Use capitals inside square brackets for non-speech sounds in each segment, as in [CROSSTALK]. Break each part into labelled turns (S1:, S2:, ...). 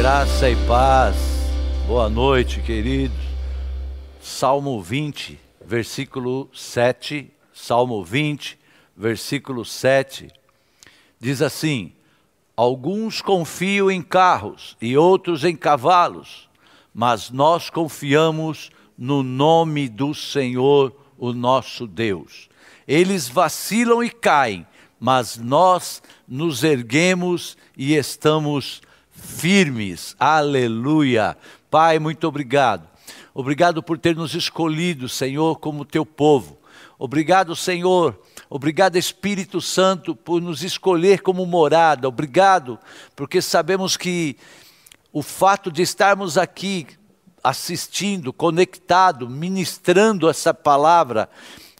S1: Graça e paz. Boa noite, queridos. Salmo 20, versículo 7. Salmo 20, versículo 7. Diz assim: Alguns confiam em carros e outros em cavalos, mas nós confiamos no nome do Senhor, o nosso Deus. Eles vacilam e caem, mas nós nos erguemos e estamos firmes. Aleluia. Pai, muito obrigado. Obrigado por ter nos escolhido, Senhor, como teu povo. Obrigado, Senhor. Obrigado, Espírito Santo, por nos escolher como morada. Obrigado, porque sabemos que o fato de estarmos aqui assistindo, conectado, ministrando essa palavra,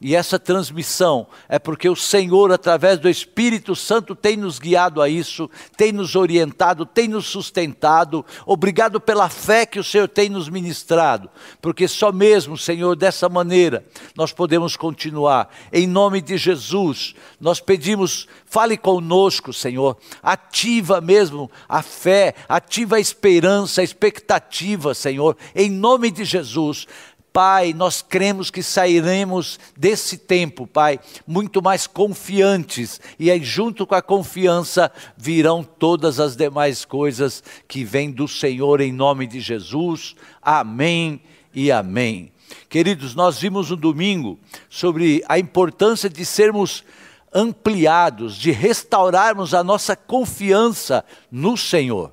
S1: e essa transmissão é porque o Senhor, através do Espírito Santo, tem nos guiado a isso, tem nos orientado, tem nos sustentado. Obrigado pela fé que o Senhor tem nos ministrado, porque só mesmo, Senhor, dessa maneira nós podemos continuar. Em nome de Jesus, nós pedimos, fale conosco, Senhor, ativa mesmo a fé, ativa a esperança, a expectativa, Senhor, em nome de Jesus. Pai, nós cremos que sairemos desse tempo, Pai, muito mais confiantes, e aí, junto com a confiança, virão todas as demais coisas que vêm do Senhor, em nome de Jesus. Amém e amém. Queridos, nós vimos no domingo sobre a importância de sermos ampliados, de restaurarmos a nossa confiança no Senhor.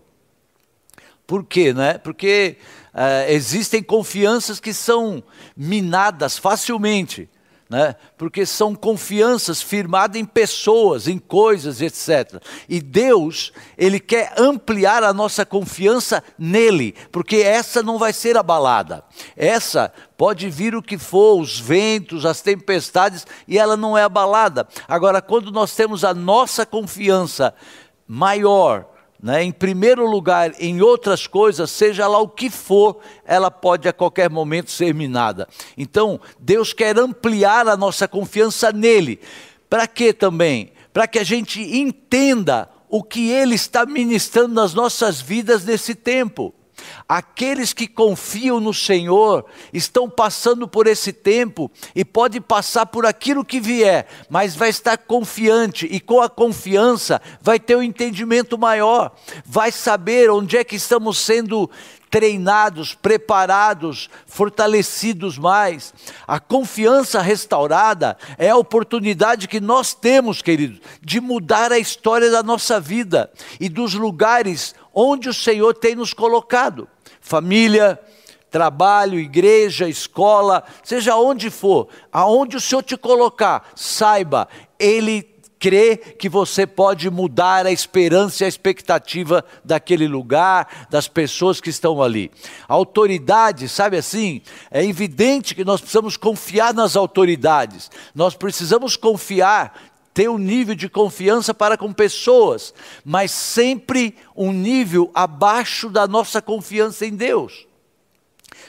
S1: Por quê, né? Porque uh, existem confianças que são minadas facilmente, né? porque são confianças firmadas em pessoas, em coisas, etc. E Deus, Ele quer ampliar a nossa confiança nele, porque essa não vai ser abalada. Essa pode vir o que for, os ventos, as tempestades, e ela não é abalada. Agora, quando nós temos a nossa confiança maior, né, em primeiro lugar em outras coisas, seja lá o que for, ela pode a qualquer momento ser minada. Então, Deus quer ampliar a nossa confiança nele. Para quê também? Para que a gente entenda o que ele está ministrando nas nossas vidas nesse tempo. Aqueles que confiam no Senhor estão passando por esse tempo e pode passar por aquilo que vier, mas vai estar confiante e com a confiança vai ter um entendimento maior, vai saber onde é que estamos sendo treinados, preparados, fortalecidos mais. A confiança restaurada é a oportunidade que nós temos, queridos, de mudar a história da nossa vida e dos lugares onde o Senhor tem nos colocado família, trabalho, igreja, escola, seja onde for, aonde o Senhor te colocar, saiba, Ele crê que você pode mudar a esperança e a expectativa daquele lugar, das pessoas que estão ali. Autoridade, sabe assim, é evidente que nós precisamos confiar nas autoridades, nós precisamos confiar ter um nível de confiança para com pessoas, mas sempre um nível abaixo da nossa confiança em Deus.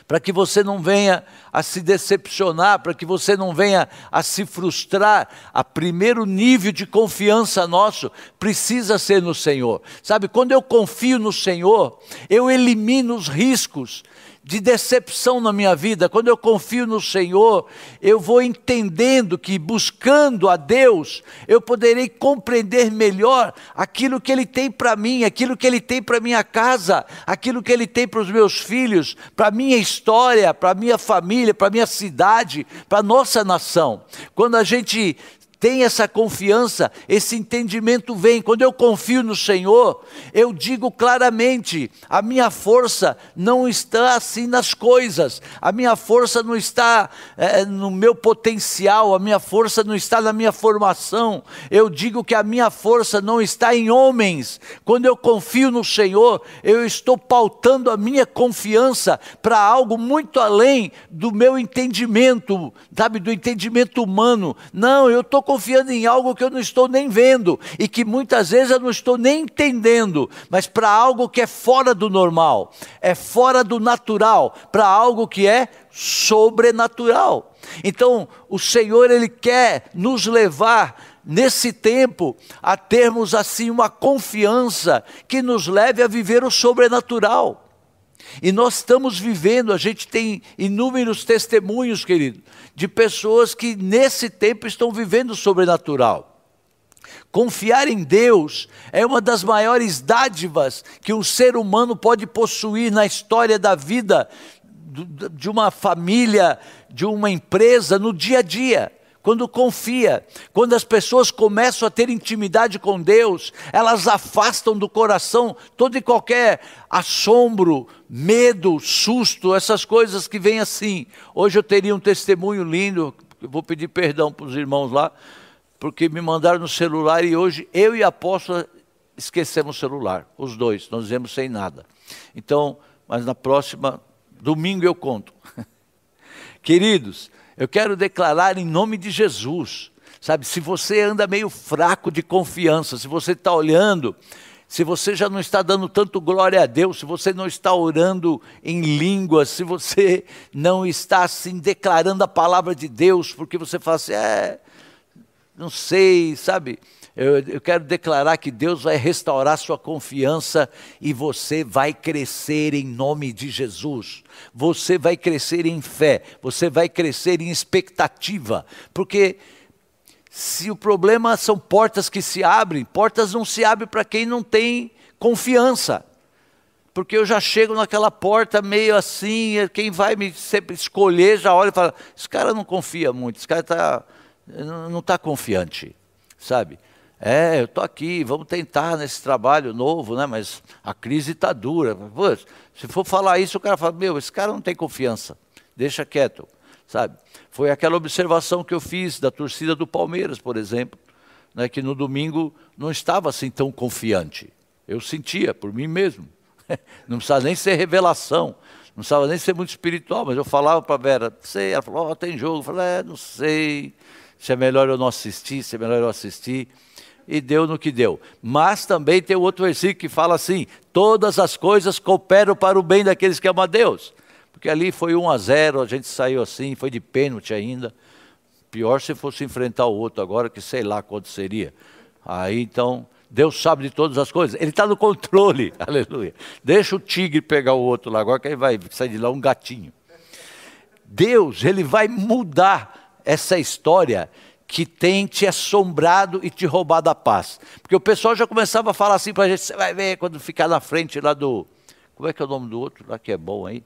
S1: Para que você não venha a se decepcionar, para que você não venha a se frustrar, a primeiro nível de confiança nosso precisa ser no Senhor. Sabe, quando eu confio no Senhor, eu elimino os riscos de decepção na minha vida, quando eu confio no Senhor, eu vou entendendo que buscando a Deus, eu poderei compreender melhor aquilo que Ele tem para mim, aquilo que Ele tem para minha casa, aquilo que Ele tem para os meus filhos, para minha história, para minha família, para minha cidade, para nossa nação. Quando a gente tem essa confiança, esse entendimento vem. Quando eu confio no Senhor, eu digo claramente: a minha força não está assim nas coisas, a minha força não está é, no meu potencial, a minha força não está na minha formação. Eu digo que a minha força não está em homens. Quando eu confio no Senhor, eu estou pautando a minha confiança para algo muito além do meu entendimento, sabe, do entendimento humano. Não, eu estou confiando em algo que eu não estou nem vendo e que muitas vezes eu não estou nem entendendo, mas para algo que é fora do normal, é fora do natural, para algo que é sobrenatural. Então, o Senhor ele quer nos levar nesse tempo a termos assim uma confiança que nos leve a viver o sobrenatural. E nós estamos vivendo, a gente tem inúmeros testemunhos, querido, de pessoas que nesse tempo estão vivendo o sobrenatural. Confiar em Deus é uma das maiores dádivas que um ser humano pode possuir na história da vida de uma família, de uma empresa, no dia a dia quando confia, quando as pessoas começam a ter intimidade com Deus, elas afastam do coração todo e qualquer assombro, medo, susto, essas coisas que vêm assim. Hoje eu teria um testemunho lindo, eu vou pedir perdão para os irmãos lá, porque me mandaram no celular e hoje eu e a apóstola esquecemos o celular, os dois, nós vivemos sem nada. Então, mas na próxima, domingo eu conto. [LAUGHS] Queridos, eu quero declarar em nome de Jesus, sabe? Se você anda meio fraco de confiança, se você está olhando, se você já não está dando tanto glória a Deus, se você não está orando em línguas, se você não está assim declarando a palavra de Deus, porque você fala assim, é, não sei, sabe? Eu, eu, quero declarar que Deus vai restaurar sua confiança e você vai crescer em nome de Jesus. Você vai crescer em fé, você vai crescer em expectativa, porque se o problema são portas que se abrem, portas não se abrem para quem não tem confiança. Porque eu já chego naquela porta meio assim, quem vai me sempre escolher já olha e fala: esse cara não confia muito, esse cara tá, não está confiante, sabe? É, eu estou aqui, vamos tentar nesse trabalho novo, né? mas a crise está dura. Se for falar isso, o cara fala, meu, esse cara não tem confiança, deixa quieto, sabe? Foi aquela observação que eu fiz da torcida do Palmeiras, por exemplo, né? que no domingo não estava assim tão confiante. Eu sentia por mim mesmo. [LAUGHS] Não precisava nem ser revelação, não precisava nem ser muito espiritual, mas eu falava para a Vera, sei, ela falou, oh, tem jogo. Eu falei, é, não sei, se é melhor eu não assistir, se é melhor eu assistir e deu no que deu. Mas também tem outro versículo que fala assim: todas as coisas cooperam para o bem daqueles que amam a Deus. Porque ali foi 1 a 0, a gente saiu assim, foi de pênalti ainda. Pior se fosse enfrentar o outro agora, que sei lá quanto seria. Aí então, Deus sabe de todas as coisas, Ele está no controle, [LAUGHS] aleluia. Deixa o tigre pegar o outro lá, agora que ele vai sair de lá um gatinho. Deus, Ele vai mudar essa história que tem te assombrado e te roubado a paz. Porque o pessoal já começava a falar assim para a gente, você vai ver quando ficar na frente lá do. Como é que é o nome do outro lá que é bom aí?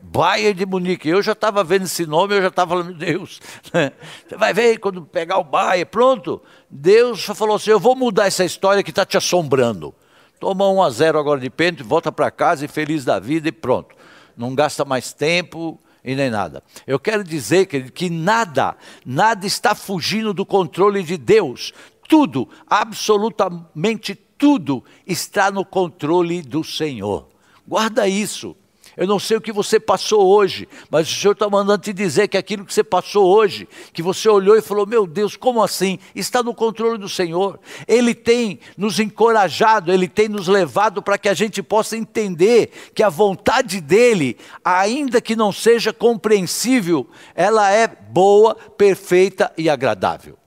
S1: Bayern de Munique. Eu já estava vendo esse nome, eu já estava falando, Deus, [LAUGHS] você vai ver quando pegar o Bayern, pronto. Deus falou assim: eu vou mudar essa história que está te assombrando. Toma um a zero agora de pênalti, volta para casa e feliz da vida e pronto. Não gasta mais tempo, e nem nada. Eu quero dizer que, que nada, nada está fugindo do controle de Deus. Tudo, absolutamente tudo, está no controle do Senhor. Guarda isso. Eu não sei o que você passou hoje, mas o Senhor está mandando te dizer que aquilo que você passou hoje, que você olhou e falou: Meu Deus, como assim? Está no controle do Senhor. Ele tem nos encorajado, ele tem nos levado para que a gente possa entender que a vontade dele, ainda que não seja compreensível, ela é boa, perfeita e agradável.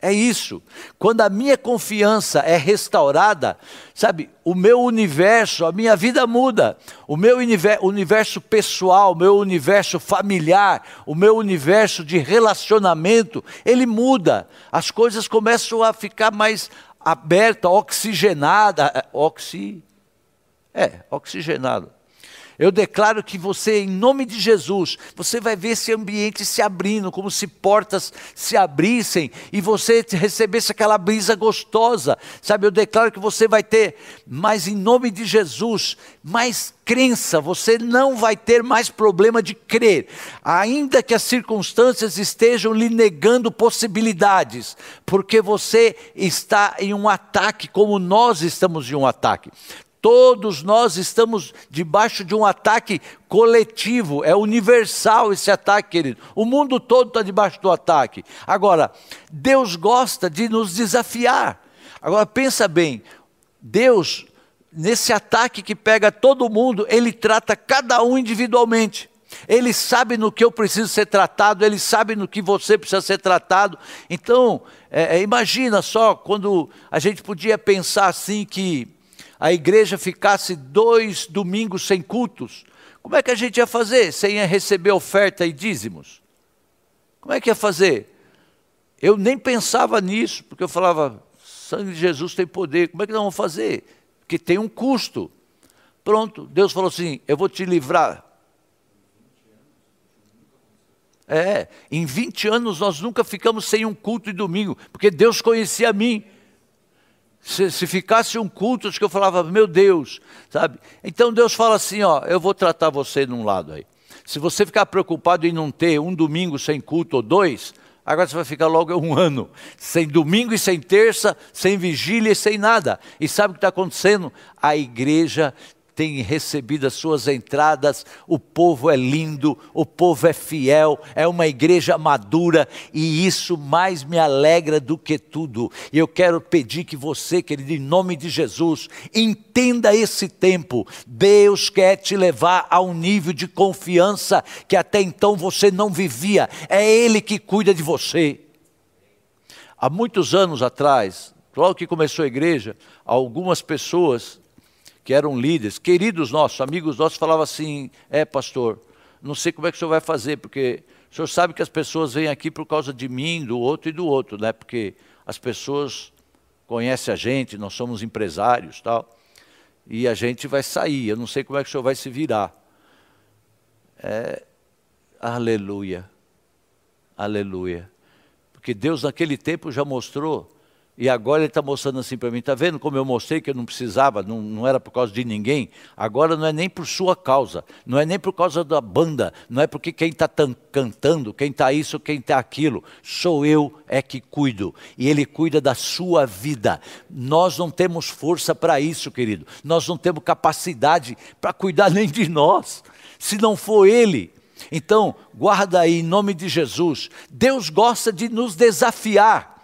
S1: É isso. Quando a minha confiança é restaurada, sabe, o meu universo, a minha vida muda. O meu universo pessoal, o meu universo familiar, o meu universo de relacionamento, ele muda. As coisas começam a ficar mais abertas, oxigenadas. É, oxi, é, oxigenado. Eu declaro que você, em nome de Jesus, você vai ver esse ambiente se abrindo, como se portas se abrissem e você recebesse aquela brisa gostosa. Sabe, eu declaro que você vai ter, mas em nome de Jesus, mais crença, você não vai ter mais problema de crer, ainda que as circunstâncias estejam lhe negando possibilidades, porque você está em um ataque como nós estamos em um ataque. Todos nós estamos debaixo de um ataque coletivo, é universal esse ataque, querido. O mundo todo está debaixo do ataque. Agora, Deus gosta de nos desafiar. Agora, pensa bem: Deus, nesse ataque que pega todo mundo, ele trata cada um individualmente. Ele sabe no que eu preciso ser tratado, Ele sabe no que você precisa ser tratado. Então, é, é, imagina só quando a gente podia pensar assim que a igreja ficasse dois domingos sem cultos. Como é que a gente ia fazer sem receber oferta e dízimos? Como é que ia fazer? Eu nem pensava nisso, porque eu falava, sangue de Jesus tem poder, como é que nós vamos fazer? Porque tem um custo. Pronto, Deus falou assim: eu vou te livrar É, em 20 anos nós nunca ficamos sem um culto de domingo, porque Deus conhecia a mim. Se, se, ficasse um culto, acho que eu falava, meu Deus, sabe? Então Deus fala assim: ó, eu vou tratar você num lado aí. Se você ficar preocupado em não ter um domingo sem culto ou dois, agora você vai ficar logo um [LAUGHS] ano, sem domingo e sem terça, sem vigília e sem nada. E sabe o que está acontecendo? A igreja tem recebido as suas entradas, o povo é lindo, o povo é fiel, é uma igreja madura e isso mais me alegra do que tudo. E eu quero pedir que você, querido, em nome de Jesus, entenda esse tempo. Deus quer te levar a um nível de confiança que até então você não vivia. É Ele que cuida de você. Há muitos anos atrás, logo que começou a igreja, algumas pessoas que eram líderes, queridos nossos, amigos nossos, falavam assim: é, pastor, não sei como é que o senhor vai fazer, porque o senhor sabe que as pessoas vêm aqui por causa de mim, do outro e do outro, né? Porque as pessoas conhecem a gente, nós somos empresários tal, e a gente vai sair, eu não sei como é que o senhor vai se virar. É, aleluia, aleluia. Porque Deus naquele tempo já mostrou e agora ele está mostrando assim para mim, está vendo como eu mostrei que eu não precisava, não, não era por causa de ninguém? Agora não é nem por sua causa, não é nem por causa da banda, não é porque quem está cantando, quem está isso, quem está aquilo, sou eu é que cuido. E ele cuida da sua vida. Nós não temos força para isso, querido. Nós não temos capacidade para cuidar [LAUGHS] nem de nós. Se não for ele, então, guarda aí em nome de Jesus. Deus gosta de nos desafiar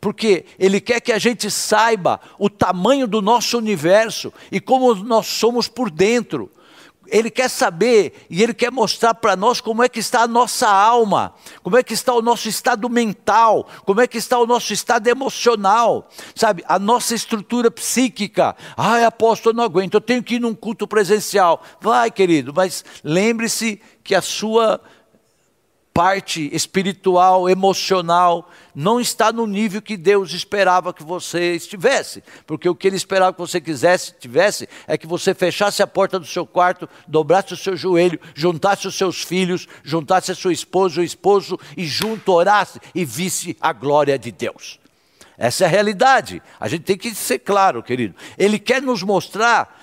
S1: porque Ele quer que a gente saiba o tamanho do nosso universo e como nós somos por dentro. Ele quer saber e Ele quer mostrar para nós como é que está a nossa alma, como é que está o nosso estado mental, como é que está o nosso estado emocional, sabe? A nossa estrutura psíquica. Ai, apóstolo, não aguento, eu tenho que ir num culto presencial. Vai, querido, mas lembre-se que a sua parte espiritual, emocional, não está no nível que Deus esperava que você estivesse. Porque o que Ele esperava que você quisesse, tivesse, é que você fechasse a porta do seu quarto, dobrasse o seu joelho, juntasse os seus filhos, juntasse a sua esposa, o esposo, e junto orasse e visse a glória de Deus. Essa é a realidade. A gente tem que ser claro, querido. Ele quer nos mostrar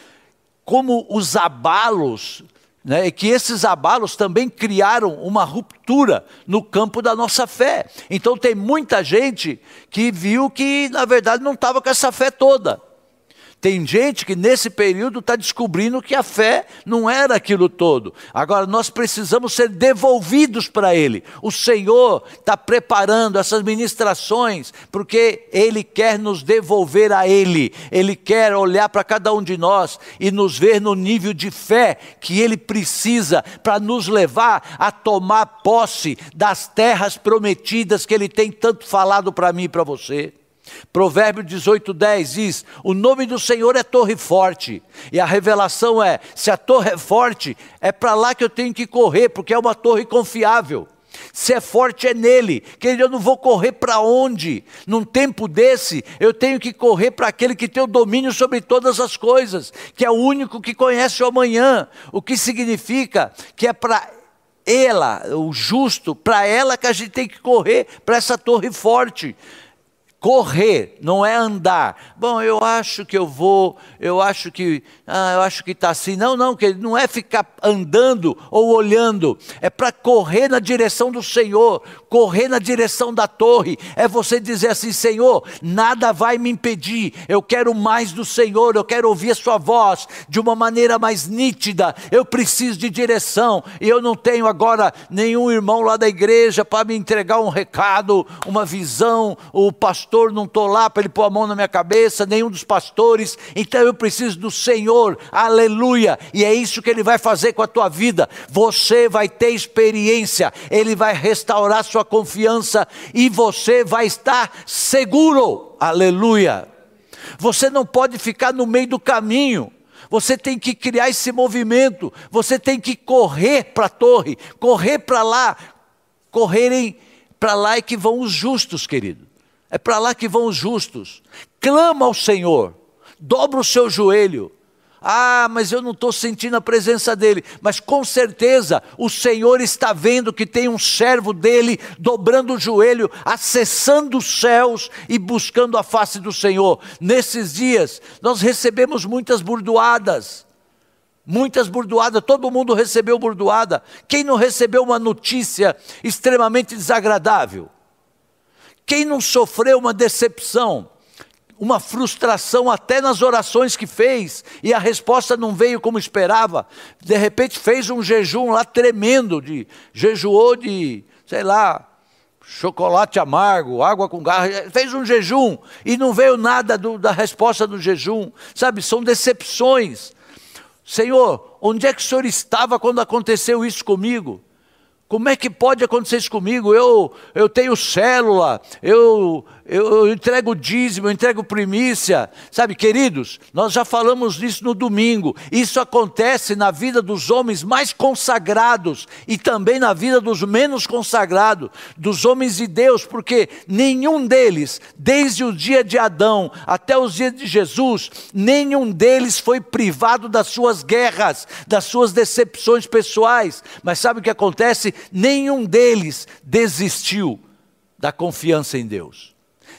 S1: como os abalos né, que esses abalos também criaram uma ruptura no campo da nossa fé. Então tem muita gente que viu que, na verdade, não estava com essa fé toda. Tem gente que nesse período está descobrindo que a fé não era aquilo todo. Agora nós precisamos ser devolvidos para Ele. O Senhor está preparando essas ministrações porque Ele quer nos devolver a Ele. Ele quer olhar para cada um de nós e nos ver no nível de fé que Ele precisa para nos levar a tomar posse das terras prometidas que Ele tem tanto falado para mim e para você. Provérbio 18, 10 diz: O nome do Senhor é torre forte. E a revelação é: se a torre é forte, é para lá que eu tenho que correr, porque é uma torre confiável. Se é forte, é nele. Querido, eu não vou correr para onde? Num tempo desse, eu tenho que correr para aquele que tem o domínio sobre todas as coisas, que é o único que conhece o amanhã. O que significa que é para ela, o justo, para ela que a gente tem que correr para essa torre forte. Correr não é andar. Bom, eu acho que eu vou, eu acho que, ah, eu acho que está assim. Não, não, que não é ficar andando ou olhando. É para correr na direção do Senhor, correr na direção da torre. É você dizer assim, Senhor, nada vai me impedir. Eu quero mais do Senhor. Eu quero ouvir a Sua voz de uma maneira mais nítida. Eu preciso de direção e eu não tenho agora nenhum irmão lá da igreja para me entregar um recado, uma visão. O pastor pastor não estou lá para ele pôr a mão na minha cabeça, nenhum dos pastores, então eu preciso do Senhor, aleluia, e é isso que ele vai fazer com a tua vida. Você vai ter experiência, ele vai restaurar sua confiança e você vai estar seguro, aleluia. Você não pode ficar no meio do caminho. Você tem que criar esse movimento, você tem que correr para a torre, correr para lá, correrem para lá é que vão os justos, querido. É para lá que vão os justos. Clama ao Senhor, dobra o seu joelho. Ah, mas eu não estou sentindo a presença dele. Mas com certeza o Senhor está vendo que tem um servo dele dobrando o joelho, acessando os céus e buscando a face do Senhor. Nesses dias, nós recebemos muitas burdoadas. Muitas burdoadas, todo mundo recebeu burdoada. Quem não recebeu uma notícia extremamente desagradável? Quem não sofreu uma decepção, uma frustração até nas orações que fez e a resposta não veio como esperava? De repente fez um jejum lá tremendo, de jejuou de, sei lá, chocolate amargo, água com garra, fez um jejum e não veio nada do, da resposta do jejum, sabe? São decepções. Senhor, onde é que o Senhor estava quando aconteceu isso comigo? Como é que pode acontecer isso comigo? Eu, eu tenho célula, eu, eu, eu entrego dízimo, eu entrego primícia. Sabe, queridos, nós já falamos disso no domingo. Isso acontece na vida dos homens mais consagrados e também na vida dos menos consagrados, dos homens de Deus, porque nenhum deles, desde o dia de Adão até os dias de Jesus, nenhum deles foi privado das suas guerras, das suas decepções pessoais. Mas sabe o que acontece? Nenhum deles desistiu da confiança em Deus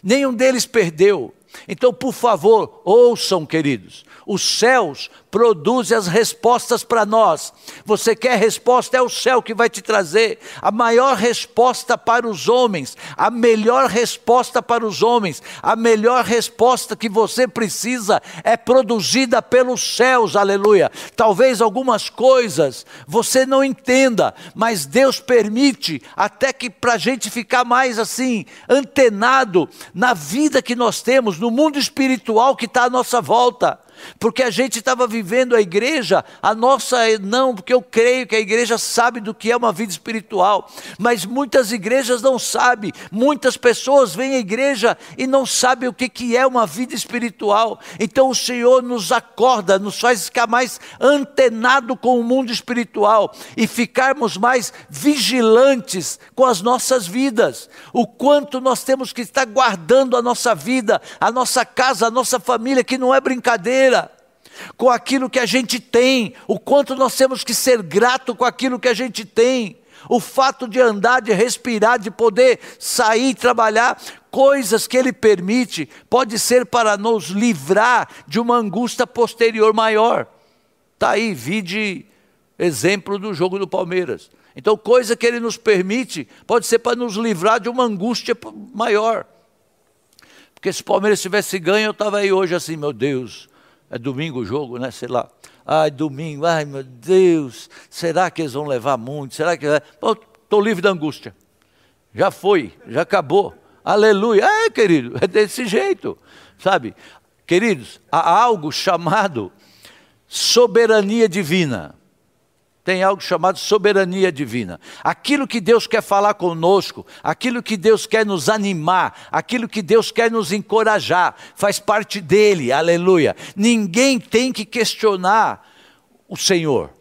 S1: nenhum deles perdeu. Então, por favor, ouçam, queridos, os céus produzem as respostas para nós. Você quer resposta? É o céu que vai te trazer. A maior resposta para os homens, a melhor resposta para os homens, a melhor resposta que você precisa é produzida pelos céus, aleluia. Talvez algumas coisas você não entenda, mas Deus permite até que para a gente ficar mais assim, antenado na vida que nós temos, no mundo espiritual que está à nossa volta porque a gente estava vivendo a igreja, a nossa não, porque eu creio que a igreja sabe do que é uma vida espiritual, mas muitas igrejas não sabem, muitas pessoas vêm à igreja e não sabem o que, que é uma vida espiritual. Então o Senhor nos acorda, nos faz ficar mais antenado com o mundo espiritual e ficarmos mais vigilantes com as nossas vidas. O quanto nós temos que estar guardando a nossa vida, a nossa casa, a nossa família, que não é brincadeira com aquilo que a gente tem, o quanto nós temos que ser grato com aquilo que a gente tem. O fato de andar, de respirar, de poder sair e trabalhar, coisas que Ele permite, pode ser para nos livrar de uma angústia posterior maior. Está aí, vide exemplo do jogo do Palmeiras. Então, coisa que Ele nos permite, pode ser para nos livrar de uma angústia maior. Porque se o Palmeiras tivesse ganho, eu estava aí hoje assim, meu Deus, é domingo o jogo, né? Sei lá. Ai, domingo, ai meu Deus, será que eles vão levar muito? Será que. Estou livre da angústia. Já foi, já acabou. Aleluia. É, querido, é desse jeito. Sabe? Queridos, há algo chamado soberania divina tem algo chamado soberania divina. Aquilo que Deus quer falar conosco, aquilo que Deus quer nos animar, aquilo que Deus quer nos encorajar, faz parte dele, aleluia. Ninguém tem que questionar o Senhor.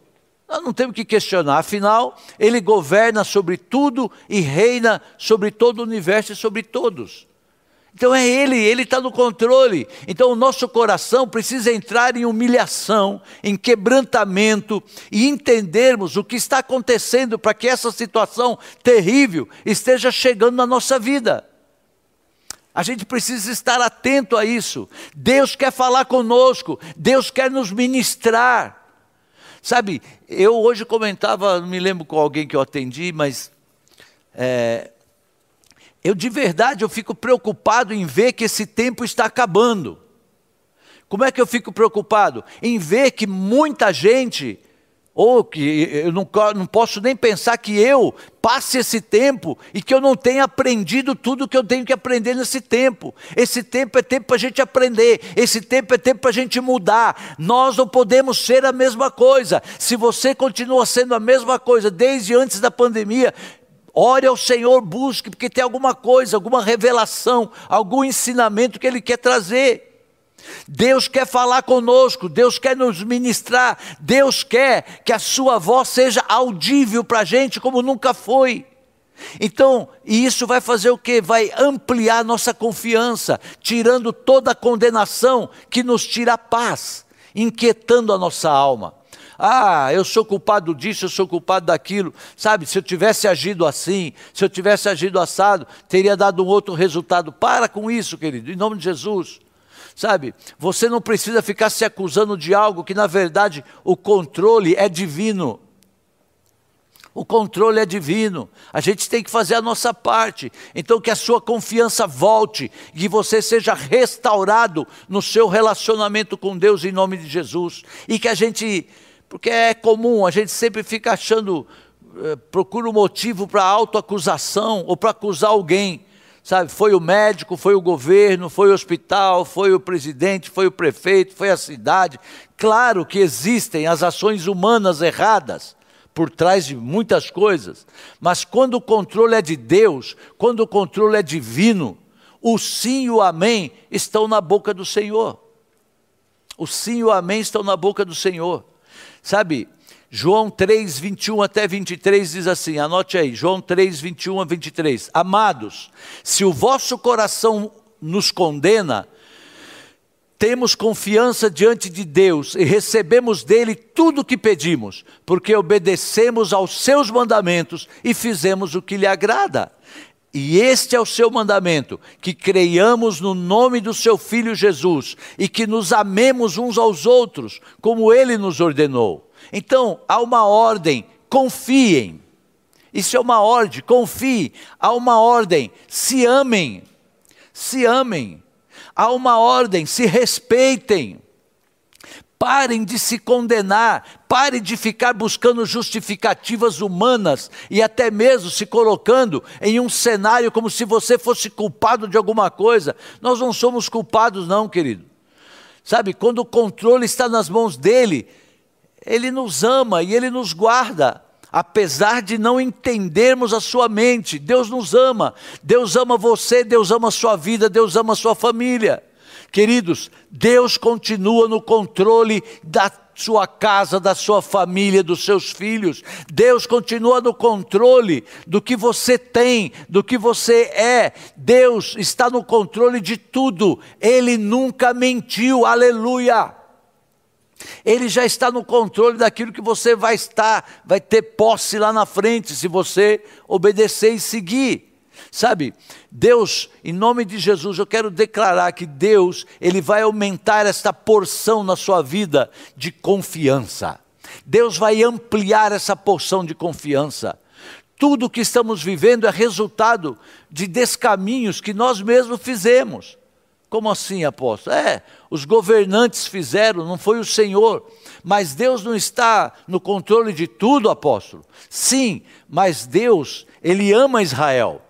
S1: Nós não temos que questionar, afinal, Ele governa sobre tudo e reina sobre todo o universo e sobre todos. Então é Ele, Ele está no controle. Então o nosso coração precisa entrar em humilhação, em quebrantamento e entendermos o que está acontecendo para que essa situação terrível esteja chegando na nossa vida. A gente precisa estar atento a isso. Deus quer falar conosco, Deus quer nos ministrar. Sabe, eu hoje comentava, não me lembro com alguém que eu atendi, mas é, eu de verdade eu fico preocupado em ver que esse tempo está acabando. Como é que eu fico preocupado? Em ver que muita gente ou que eu não, não posso nem pensar que eu passe esse tempo e que eu não tenha aprendido tudo que eu tenho que aprender nesse tempo. Esse tempo é tempo para a gente aprender, esse tempo é tempo para a gente mudar. Nós não podemos ser a mesma coisa. Se você continua sendo a mesma coisa desde antes da pandemia, ore ao Senhor, busque, porque tem alguma coisa, alguma revelação, algum ensinamento que Ele quer trazer. Deus quer falar conosco, Deus quer nos ministrar, Deus quer que a sua voz seja audível para a gente como nunca foi. Então, e isso vai fazer o que? Vai ampliar nossa confiança, tirando toda a condenação que nos tira a paz, inquietando a nossa alma. Ah, eu sou culpado disso, eu sou culpado daquilo. Sabe, se eu tivesse agido assim, se eu tivesse agido assado, teria dado um outro resultado. Para com isso, querido, em nome de Jesus. Sabe, você não precisa ficar se acusando de algo que, na verdade, o controle é divino. O controle é divino. A gente tem que fazer a nossa parte. Então, que a sua confiança volte, que você seja restaurado no seu relacionamento com Deus em nome de Jesus. E que a gente, porque é comum, a gente sempre fica achando, eh, procura um motivo para autoacusação ou para acusar alguém sabe? Foi o médico, foi o governo, foi o hospital, foi o presidente, foi o prefeito, foi a cidade. Claro que existem as ações humanas erradas por trás de muitas coisas, mas quando o controle é de Deus, quando o controle é divino, o sim e o amém estão na boca do Senhor. O sim e o amém estão na boca do Senhor. Sabe, João 3, 21 até 23 diz assim: anote aí, João 3, 21 a 23. Amados, se o vosso coração nos condena, temos confiança diante de Deus e recebemos dele tudo o que pedimos, porque obedecemos aos seus mandamentos e fizemos o que lhe agrada. E este é o seu mandamento: que creiamos no nome do seu Filho Jesus e que nos amemos uns aos outros, como ele nos ordenou. Então, há uma ordem, confiem. Isso é uma ordem, confie. Há uma ordem, se amem. Se amem. Há uma ordem, se respeitem. Parem de se condenar, parem de ficar buscando justificativas humanas e até mesmo se colocando em um cenário como se você fosse culpado de alguma coisa. Nós não somos culpados, não, querido. Sabe, quando o controle está nas mãos dele, ele nos ama e Ele nos guarda. Apesar de não entendermos a sua mente, Deus nos ama. Deus ama você, Deus ama a sua vida, Deus ama a sua família. Queridos, Deus continua no controle da sua casa, da sua família, dos seus filhos. Deus continua no controle do que você tem, do que você é. Deus está no controle de tudo. Ele nunca mentiu. Aleluia. Ele já está no controle daquilo que você vai estar, vai ter posse lá na frente, se você obedecer e seguir. Sabe, Deus, em nome de Jesus, eu quero declarar que Deus, Ele vai aumentar esta porção na sua vida de confiança. Deus vai ampliar essa porção de confiança. Tudo o que estamos vivendo é resultado de descaminhos que nós mesmos fizemos. Como assim, apóstolo? É, os governantes fizeram, não foi o Senhor. Mas Deus não está no controle de tudo, apóstolo. Sim, mas Deus, Ele ama Israel.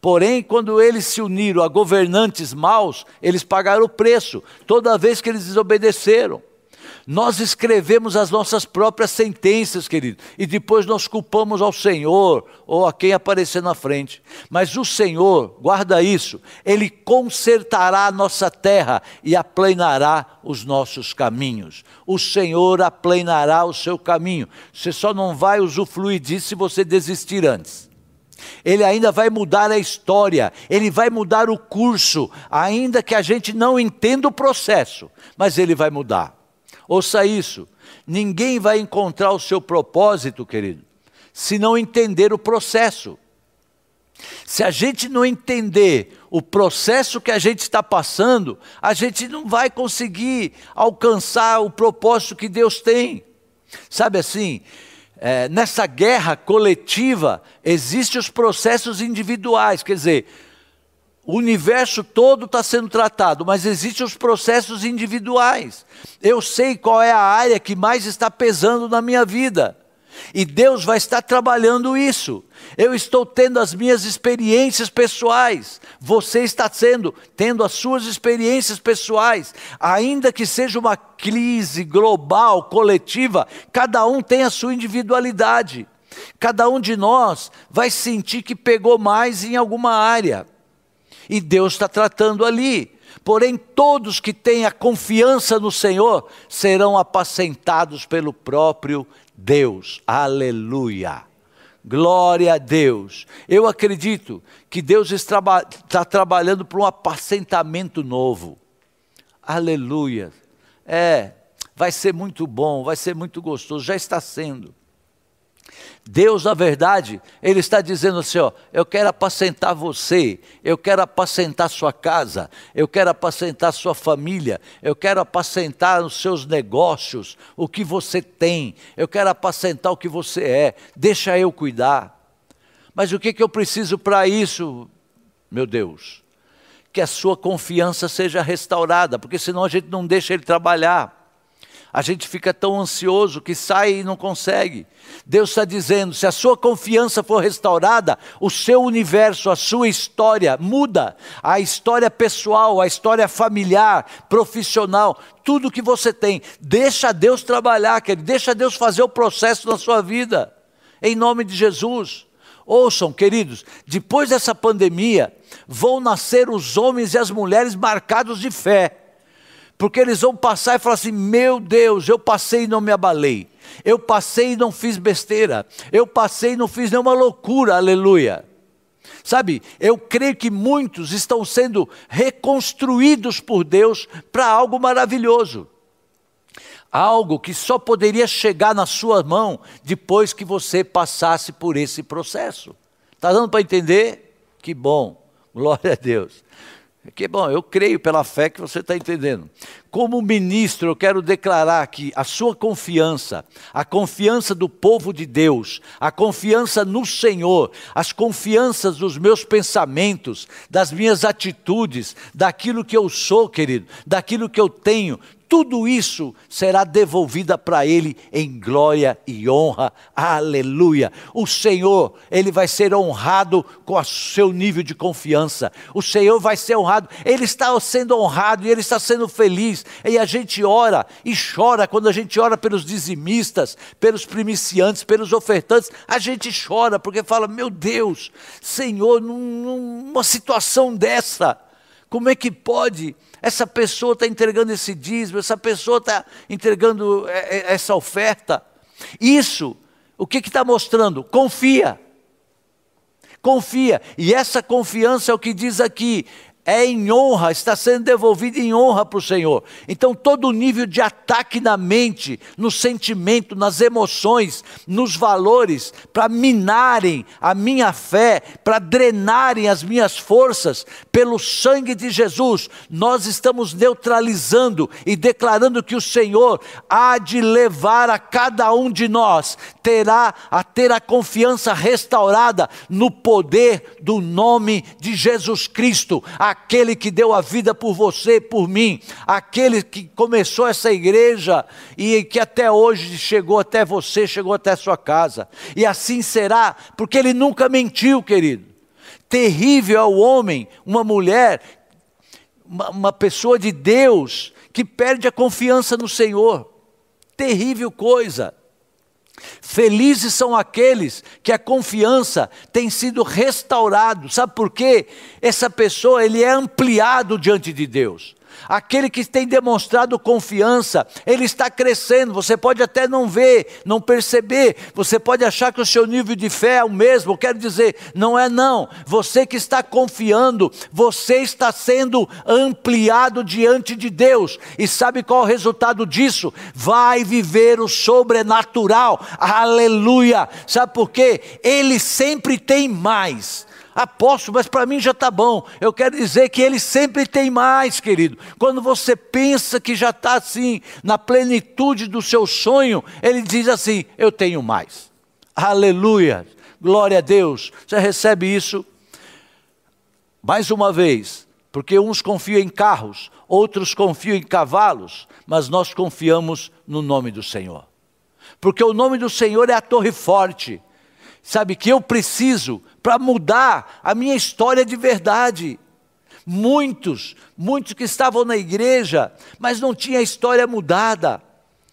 S1: Porém, quando eles se uniram a governantes maus, eles pagaram o preço, toda vez que eles desobedeceram. Nós escrevemos as nossas próprias sentenças, querido, e depois nós culpamos ao Senhor ou a quem aparecer na frente. Mas o Senhor, guarda isso, Ele consertará a nossa terra e aplanará os nossos caminhos. O Senhor aplanará o seu caminho. Você só não vai usufruir disso se você desistir antes. Ele ainda vai mudar a história, ele vai mudar o curso, ainda que a gente não entenda o processo, mas ele vai mudar. Ouça isso: ninguém vai encontrar o seu propósito, querido, se não entender o processo. Se a gente não entender o processo que a gente está passando, a gente não vai conseguir alcançar o propósito que Deus tem. Sabe assim, é, nessa guerra coletiva, existem os processos individuais, quer dizer, o universo todo está sendo tratado, mas existem os processos individuais. Eu sei qual é a área que mais está pesando na minha vida. E Deus vai estar trabalhando isso. Eu estou tendo as minhas experiências pessoais. Você está sendo, tendo as suas experiências pessoais. Ainda que seja uma crise global, coletiva, cada um tem a sua individualidade. Cada um de nós vai sentir que pegou mais em alguma área. E Deus está tratando ali. Porém, todos que têm a confiança no Senhor serão apacentados pelo próprio Deus. Aleluia. Glória a Deus. Eu acredito que Deus está trabalhando para um apacentamento novo. Aleluia. É, vai ser muito bom, vai ser muito gostoso, já está sendo. Deus, na verdade, Ele está dizendo assim: ó, eu quero apacentar você, eu quero apacentar sua casa, eu quero apacentar sua família, eu quero apacentar os seus negócios, o que você tem, eu quero apacentar o que você é, deixa eu cuidar. Mas o que, que eu preciso para isso, meu Deus? Que a sua confiança seja restaurada, porque senão a gente não deixa Ele trabalhar. A gente fica tão ansioso que sai e não consegue. Deus está dizendo: se a sua confiança for restaurada, o seu universo, a sua história muda. A história pessoal, a história familiar, profissional, tudo que você tem. Deixa Deus trabalhar, querido. deixa Deus fazer o processo na sua vida. Em nome de Jesus. Ouçam, queridos, depois dessa pandemia, vão nascer os homens e as mulheres marcados de fé porque eles vão passar e falar assim: meu Deus, eu passei e não me abalei. Eu passei e não fiz besteira. Eu passei e não fiz nenhuma loucura, aleluia. Sabe, eu creio que muitos estão sendo reconstruídos por Deus para algo maravilhoso. Algo que só poderia chegar na sua mão depois que você passasse por esse processo. Está dando para entender? Que bom, glória a Deus. Que bom, eu creio pela fé que você está entendendo. Como ministro, eu quero declarar que a sua confiança, a confiança do povo de Deus, a confiança no Senhor, as confianças dos meus pensamentos, das minhas atitudes, daquilo que eu sou, querido, daquilo que eu tenho, tudo isso será devolvida para ele em glória e honra. Aleluia. O Senhor, ele vai ser honrado com o seu nível de confiança. O Senhor vai ser honrado. Ele está sendo honrado e ele está sendo feliz. E a gente ora e chora quando a gente ora pelos dizimistas, pelos primiciantes, pelos ofertantes. A gente chora porque fala: "Meu Deus, Senhor, numa situação dessa, como é que pode essa pessoa está entregando esse dízimo, essa pessoa está entregando é, é, essa oferta. Isso, o que está mostrando? Confia. Confia. E essa confiança é o que diz aqui: é em honra, está sendo devolvido em honra para o Senhor. Então, todo nível de ataque na mente, no sentimento, nas emoções, nos valores, para minarem a minha fé, para drenarem as minhas forças, pelo sangue de Jesus, nós estamos neutralizando e declarando que o Senhor há de levar a cada um de nós, terá a ter a confiança restaurada no poder do nome de Jesus Cristo. A aquele que deu a vida por você, por mim, aquele que começou essa igreja e que até hoje chegou até você, chegou até a sua casa. E assim será, porque ele nunca mentiu, querido. Terrível é o homem, uma mulher, uma, uma pessoa de Deus que perde a confiança no Senhor. Terrível coisa. Felizes são aqueles que a confiança tem sido restaurado. Sabe por quê? Essa pessoa ele é ampliado diante de Deus. Aquele que tem demonstrado confiança, ele está crescendo. Você pode até não ver, não perceber. Você pode achar que o seu nível de fé é o mesmo. Quero dizer, não é não. Você que está confiando, você está sendo ampliado diante de Deus. E sabe qual é o resultado disso? Vai viver o sobrenatural. Aleluia. Sabe por quê? Ele sempre tem mais. Apóstolo, mas para mim já está bom. Eu quero dizer que ele sempre tem mais, querido. Quando você pensa que já está assim, na plenitude do seu sonho, ele diz assim: Eu tenho mais. Aleluia. Glória a Deus. Você recebe isso? Mais uma vez, porque uns confiam em carros, outros confiam em cavalos, mas nós confiamos no nome do Senhor. Porque o nome do Senhor é a torre forte. Sabe que eu preciso para mudar a minha história de verdade. Muitos, muitos que estavam na igreja, mas não tinha a história mudada.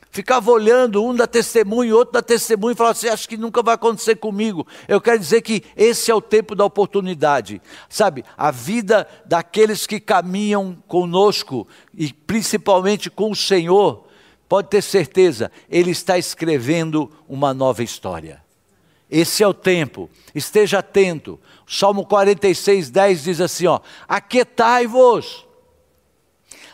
S1: Ficava olhando, um da testemunho, outro da testemunho, e falava assim: acho que nunca vai acontecer comigo. Eu quero dizer que esse é o tempo da oportunidade. Sabe, a vida daqueles que caminham conosco, e principalmente com o Senhor, pode ter certeza, Ele está escrevendo uma nova história. Esse é o tempo, esteja atento. Salmo 46, 10 diz assim: ó, aquietai-vos.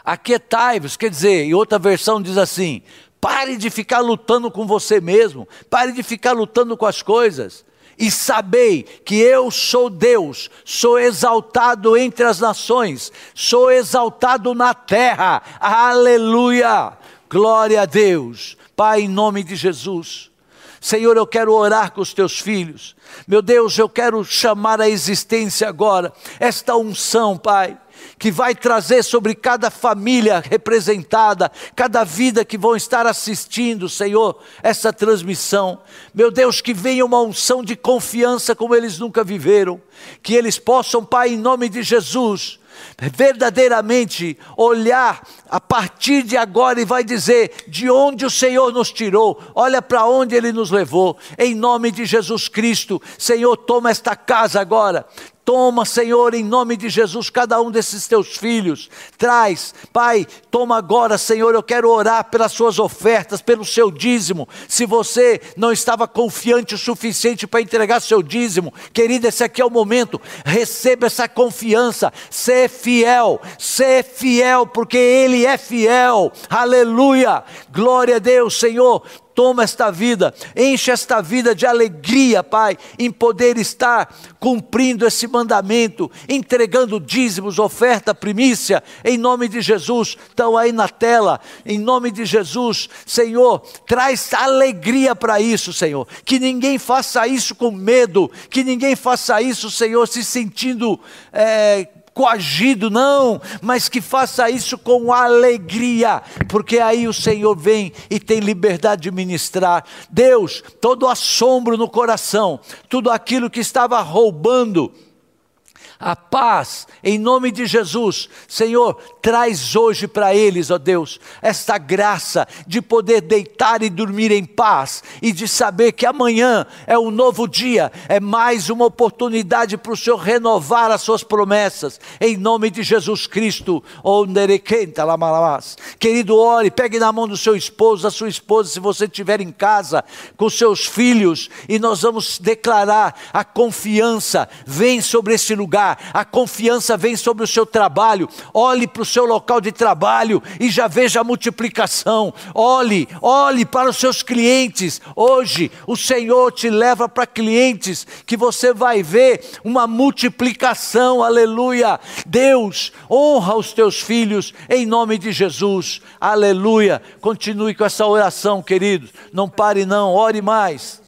S1: Aquietai-vos, quer dizer, em outra versão diz assim: Pare de ficar lutando com você mesmo. Pare de ficar lutando com as coisas. E sabei que eu sou Deus, sou exaltado entre as nações, sou exaltado na terra. Aleluia! Glória a Deus. Pai, em nome de Jesus. Senhor, eu quero orar com os teus filhos. Meu Deus, eu quero chamar a existência agora esta unção, Pai que vai trazer sobre cada família representada, cada vida que vão estar assistindo, Senhor, essa transmissão. Meu Deus, que venha uma unção de confiança como eles nunca viveram, que eles possam, Pai, em nome de Jesus, verdadeiramente olhar a partir de agora e vai dizer de onde o Senhor nos tirou, olha para onde Ele nos levou, em nome de Jesus Cristo, Senhor, toma esta casa agora, Toma, Senhor, em nome de Jesus, cada um desses teus filhos. Traz, Pai, toma agora, Senhor. Eu quero orar pelas suas ofertas, pelo seu dízimo. Se você não estava confiante o suficiente para entregar seu dízimo, querida, esse aqui é o momento. Receba essa confiança. Ser fiel, ser fiel, porque Ele é fiel. Aleluia. Glória a Deus, Senhor toma esta vida, enche esta vida de alegria, Pai, em poder estar cumprindo esse mandamento, entregando dízimos, oferta, primícia, em nome de Jesus. Estão aí na tela, em nome de Jesus, Senhor, traz alegria para isso, Senhor. Que ninguém faça isso com medo, que ninguém faça isso, Senhor, se sentindo. É, coagido, não, mas que faça isso com alegria, porque aí o Senhor vem e tem liberdade de ministrar. Deus, todo assombro no coração, tudo aquilo que estava roubando a paz, em nome de Jesus. Senhor, traz hoje para eles, ó Deus, esta graça de poder deitar e dormir em paz e de saber que amanhã é um novo dia, é mais uma oportunidade para o Senhor renovar as suas promessas, em nome de Jesus Cristo. Querido, ore, pegue na mão do seu esposo, da sua esposa, se você estiver em casa, com seus filhos, e nós vamos declarar a confiança, vem sobre esse lugar a confiança vem sobre o seu trabalho. Olhe para o seu local de trabalho e já veja a multiplicação. Olhe, olhe para os seus clientes. Hoje o Senhor te leva para clientes que você vai ver uma multiplicação. Aleluia. Deus, honra os teus filhos em nome de Jesus. Aleluia. Continue com essa oração, queridos. Não pare não, ore mais.